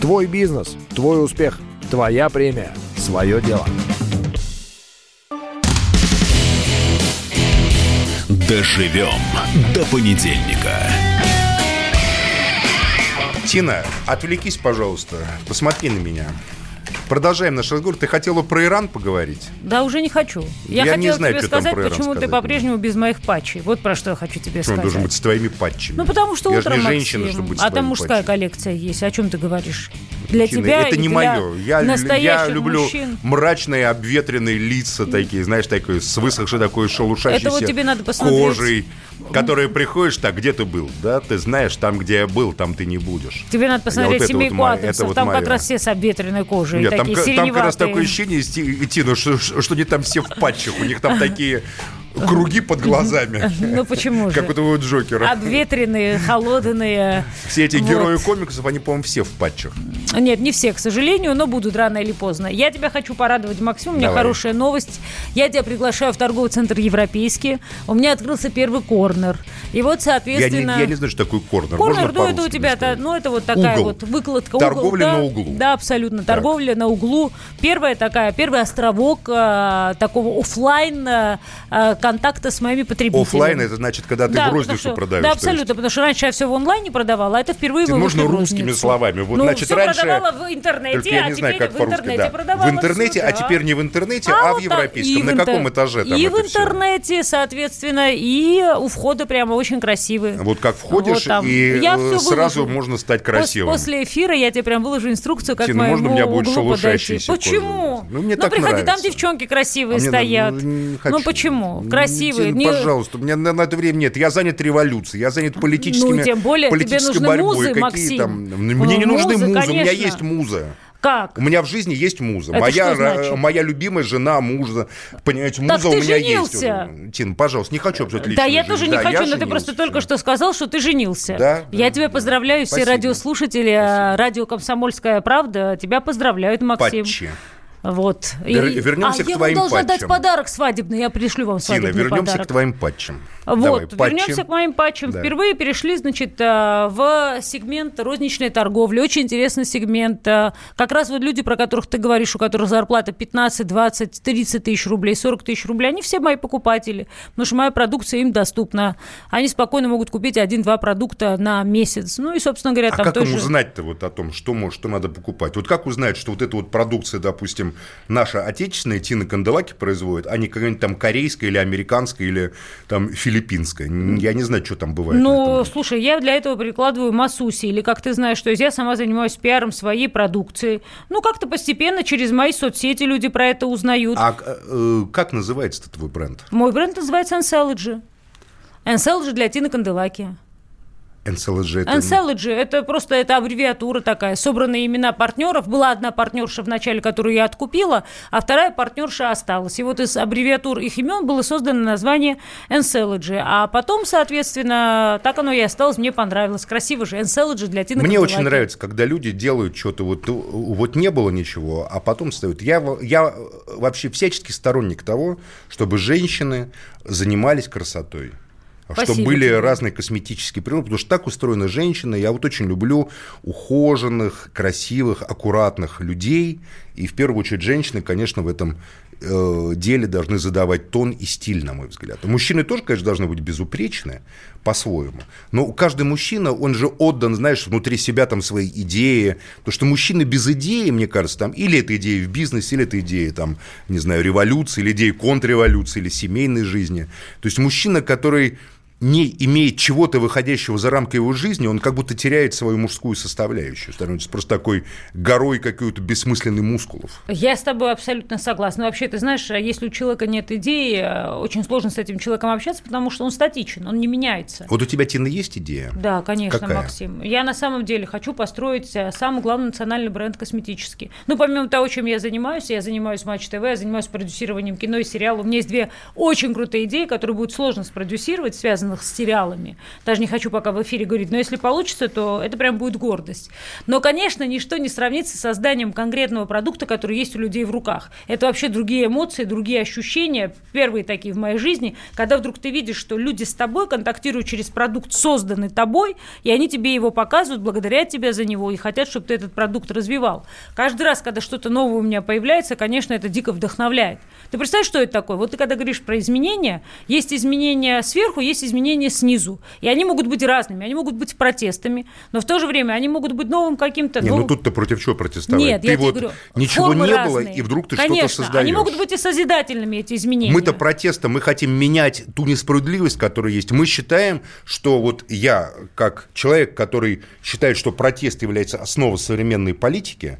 Твой бизнес, твой успех, твоя премия, свое дело. Доживем до понедельника. Тина, отвлекись, пожалуйста. Посмотри на меня. Продолжаем наш разговор. Ты хотела про Иран поговорить? Да, уже не хочу. Я, я хотела не знаю, тебе сказать, почему сказать. ты по-прежнему без моих патчей. Вот про что я хочу тебе почему сказать. должен быть с твоими патчами? Ну, потому что я утром, не женщина, чтобы быть А там мужская патчами. коллекция есть. О чем ты говоришь? Для Чина, тебя Это не мое. Я, я люблю мужчин. мрачные, обветренные лица такие, знаешь, такой с высохшей такой шелушащейся Это вот тебе надо посмотреть. кожей которые приходишь, так, где ты был? Да, ты знаешь, там, где я был, там ты не будешь. Тебе надо посмотреть вот семейку вот Адамсов, вот там моя. как раз все с обветренной кожей, Нет, такие там, там как раз такое ощущение идти, ну, что, что они там все в патчах, у них там такие круги под глазами. Ну почему же? Как у того Джокера. Обветренные, холодные. Все эти герои комиксов, они, по-моему, все в патчах. Нет, не все, к сожалению, но будут рано или поздно. Я тебя хочу порадовать, Максим. У меня хорошая новость. Я тебя приглашаю в торговый центр Европейский. У меня открылся первый корнер. И вот, соответственно... Я не, я не знаю, что такое корнер. Корнер, ну это у тебя, -то, ну это вот такая угол. вот выкладка. Торговля угол, на углу. Да, абсолютно. Торговля на углу. Первая такая, первый островок э, такого офлайн э, контакта с моими потребителями. Офлайн это значит, когда ты да, в розницу что, продаешь. Да, абсолютно, потому что раньше я все в онлайне продавала, а это впервые мы Можно русскими словами. Вот, ну, значит, все раньше... продавала в интернете, я а не знаю, как в интернете да. продавала. В интернете, все, а теперь не в интернете, а, а вот в европейском. На интер... каком этаже там И в интернете, все? соответственно, и у входа прямо очень красивый. Вот как входишь, вот и я э, сразу выложу. можно стать красивым. После эфира я тебе прям выложу инструкцию, как Тина, моему можно у меня будет шелушащийся Почему? Ну, мне ну, так приходи, нравится. там девчонки красивые а стоят. Ну, ну, почему? Красивые. Тина, пожалуйста, у меня на это время нет. Я занят революцией, я занят политическими, ну, тем более, политической тебе борьбой. Музы, Какие Максим. там? Мне ну, не нужны музы, музы у меня есть муза. Как? У меня в жизни есть муза. Это моя, моя любимая жена, мужа. Понимаете, муза так у меня женился. есть. Тин, пожалуйста, не хочу обсуждать личную Да, я тоже жизнь. не да, хочу, но женился. ты просто только что сказал, что ты женился. Да. Я тебя поздравляю, Спасибо. все радиослушатели, Спасибо. радио «Комсомольская правда» тебя поздравляют, Максим. Патчи. Вот. Вер, и... Вернемся а к твоим я вам должна патчам. дать подарок свадебный, я пришлю вам свадебный Тина, вернемся подарок. к твоим патчам. Вот, Давай, патчи. вернемся к моим патчам. Да. Впервые перешли, значит, э, в сегмент розничной торговли. Очень интересный сегмент. Э, Как раз вот люди, про которых ты говоришь, у которых зарплата 15, 20, 30 тысяч рублей, 40 тысяч рублей, они все мои покупатели, потому что моя продукция им доступна. Они спокойно могут купить один-два продукта на месяц. Ну и, собственно говоря, А там как им тоже... узнать-то вот о том, что, может, что надо покупать? Вот как узнать, что вот эта вот продукция, допустим, наша отечественная Тина Канделаки производит, а не какая-нибудь там корейская или американская или там филиппинская? Я не знаю, что там бывает. Ну, слушай, я для этого прикладываю массу усилий. Как ты знаешь, что я сама занимаюсь пиаром своей продукции. Ну, как-то постепенно через мои соцсети люди про это узнают. А э, как называется твой бренд? Мой бренд называется Ancelogy. Ancelogy для Тины Канделаки. NCLG это... Ancelogy – это просто это аббревиатура такая. Собранные имена партнеров. Была одна партнерша в начале, которую я откупила, а вторая партнерша осталась. И вот из аббревиатур их имен было создано название Ancelogy. А потом, соответственно, так оно и осталось. Мне понравилось. Красиво же. Ancelogy для Тины Мне очень нравится, когда люди делают что-то, вот, ну, вот не было ничего, а потом ставят. Я, я вообще всячески сторонник того, чтобы женщины занимались красотой. Спасибо Чтобы были тебе. разные косметические приемы, потому что так устроена женщина. Я вот очень люблю ухоженных, красивых, аккуратных людей. И в первую очередь женщины, конечно, в этом э, деле должны задавать тон и стиль, на мой взгляд. Мужчины тоже, конечно, должны быть безупречны по-своему. Но каждый мужчина, он же отдан, знаешь, внутри себя там свои идеи. Потому что мужчины без идеи, мне кажется, там или это идея в бизнесе, или это идея, там, не знаю, революции, или идея контрреволюции, или семейной жизни. То есть мужчина, который не имеет чего-то выходящего за рамки его жизни, он как будто теряет свою мужскую составляющую, становится просто такой горой какой-то бессмысленный мускулов. Я с тобой абсолютно согласна. Вообще, ты знаешь, если у человека нет идеи, э, очень сложно с этим человеком общаться, потому что он статичен, он не меняется. Вот у тебя, Тина, есть идея? Да, конечно, Какая? Максим. Я на самом деле хочу построить э, самый главный национальный бренд косметический. Ну, помимо того, чем я занимаюсь, я занимаюсь Матч ТВ, я занимаюсь продюсированием кино и сериалов. У меня есть две очень крутые идеи, которые будет сложно спродюсировать, связанных с сериалами. Даже не хочу пока в эфире говорить, но если получится, то это прям будет гордость. Но, конечно, ничто не сравнится с созданием конкретного продукта, который есть у людей в руках. Это вообще другие эмоции, другие ощущения, первые такие в моей жизни, когда вдруг ты видишь, что люди с тобой контактируют через продукт, созданный тобой, и они тебе его показывают, благодарят тебя за него и хотят, чтобы ты этот продукт развивал. Каждый раз, когда что-то новое у меня появляется, конечно, это дико вдохновляет. Ты представляешь, что это такое? Вот ты когда говоришь про изменения, есть изменения сверху, есть изменения снизу. И они могут быть разными, они могут быть протестами, но в то же время они могут быть новым каким-то... Не, новым- ну тут-то против чего протестовать? Нет, ты я тебе вот говорю, ничего не было, разные. и вдруг ты Конечно, что-то создаешь. они могут быть и созидательными, эти изменения. Мы-то протестом, мы хотим менять ту несправедливость, которая есть. Мы считаем, что вот я, как человек, который считает, что протест является основой современной политики,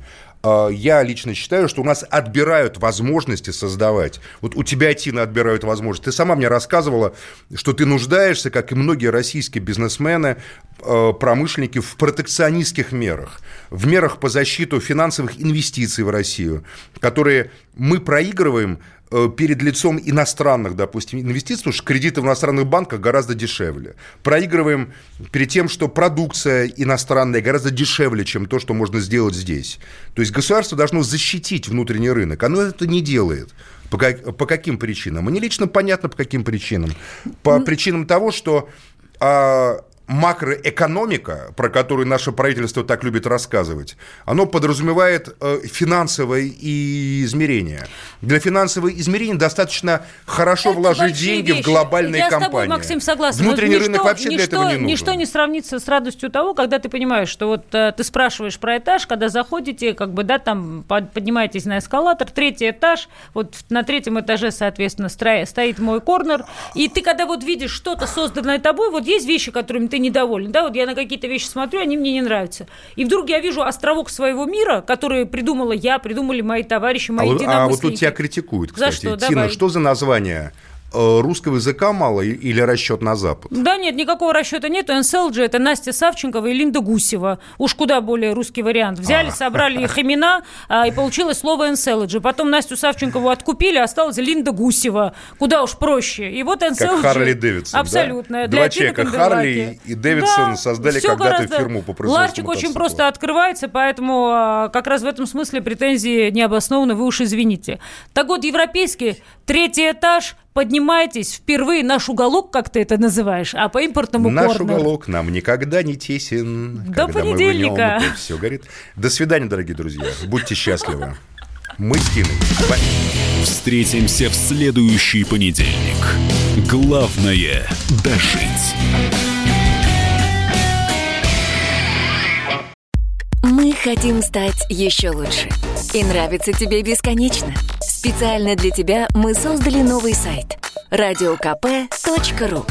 я лично считаю, что у нас отбирают возможности создавать. Вот у тебя, Тина, отбирают возможности. Ты сама мне рассказывала, что ты нуждаешься, как и многие российские бизнесмены, э, промышленники, в протекционистских мерах, в мерах по защиту финансовых инвестиций в Россию, которые мы проигрываем перед лицом иностранных, допустим, инвестиций, потому что кредиты в иностранных банках гораздо дешевле. Проигрываем перед тем, что продукция иностранная гораздо дешевле, чем то, что можно сделать здесь. То есть государство должно защитить внутренний рынок. Оно это не делает. По, как- по каким причинам? Мне лично понятно, по каким причинам. По причинам того, что а, макроэкономика, про которую наше правительство так любит рассказывать, оно подразумевает э, финансовое измерение. Для финансового измерения достаточно хорошо Это вложить деньги в вещи. глобальные Я компании. с тобой, Максим, согласна. Внутренний Но рынок ничто- вообще для ничто- этого не нужен. Ничто не сравнится с радостью того, когда ты понимаешь, что вот э, ты спрашиваешь про этаж, когда заходите, как бы, да, там под- поднимаетесь на эскалатор, третий этаж, вот на третьем этаже, соответственно, стоит мой корнер, и ты когда вот видишь что-то созданное тобой, вот есть вещи, которыми ты недоволен, да, вот я на какие-то вещи смотрю, они мне не нравятся. И вдруг я вижу островок своего мира, который придумала я, придумали мои товарищи, А мои вот, а вот тут единомышленники. тебя критикуют, За кстати. что? Тина, Давай. что за название русского языка мало или расчет на Запад? Да нет, никакого расчета нет. НСЛГ это Настя Савченкова и Линда Гусева. Уж куда более русский вариант. Взяли, а. собрали их имена, а, и получилось слово НСЛГ. Потом Настю Савченкову откупили, осталась Линда Гусева. Куда уж проще. И вот НСЛГ... Как Харли Дэвидсон, Абсолютно. Да? Два человека, Харли и Дэвидсон, да, создали когда-то фирму по производству Ларчик очень просто открывается, поэтому а, как раз в этом смысле претензии необоснованны, вы уж извините. Так вот, европейский третий этаж, поднимайтесь, впервые наш уголок, как ты это называешь, а по импортному Наш корнер. уголок нам никогда не тесен. До понедельника. Мы нем, все горит. До свидания, дорогие друзья. Будьте счастливы. Мы с Тиной. Встретимся в следующий понедельник. Главное – дожить. Мы хотим стать еще лучше. И нравится тебе бесконечно. Специально для тебя мы создали новый сайт – радиокп.ру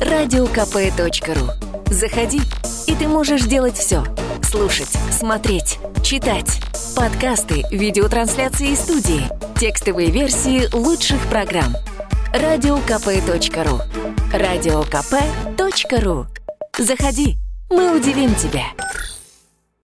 радиокп.ру Заходи, и ты можешь делать все. Слушать, смотреть, читать. Подкасты, видеотрансляции из студии, текстовые версии лучших программ. радиокп.ру радиокп.ру Заходи, мы удивим тебя.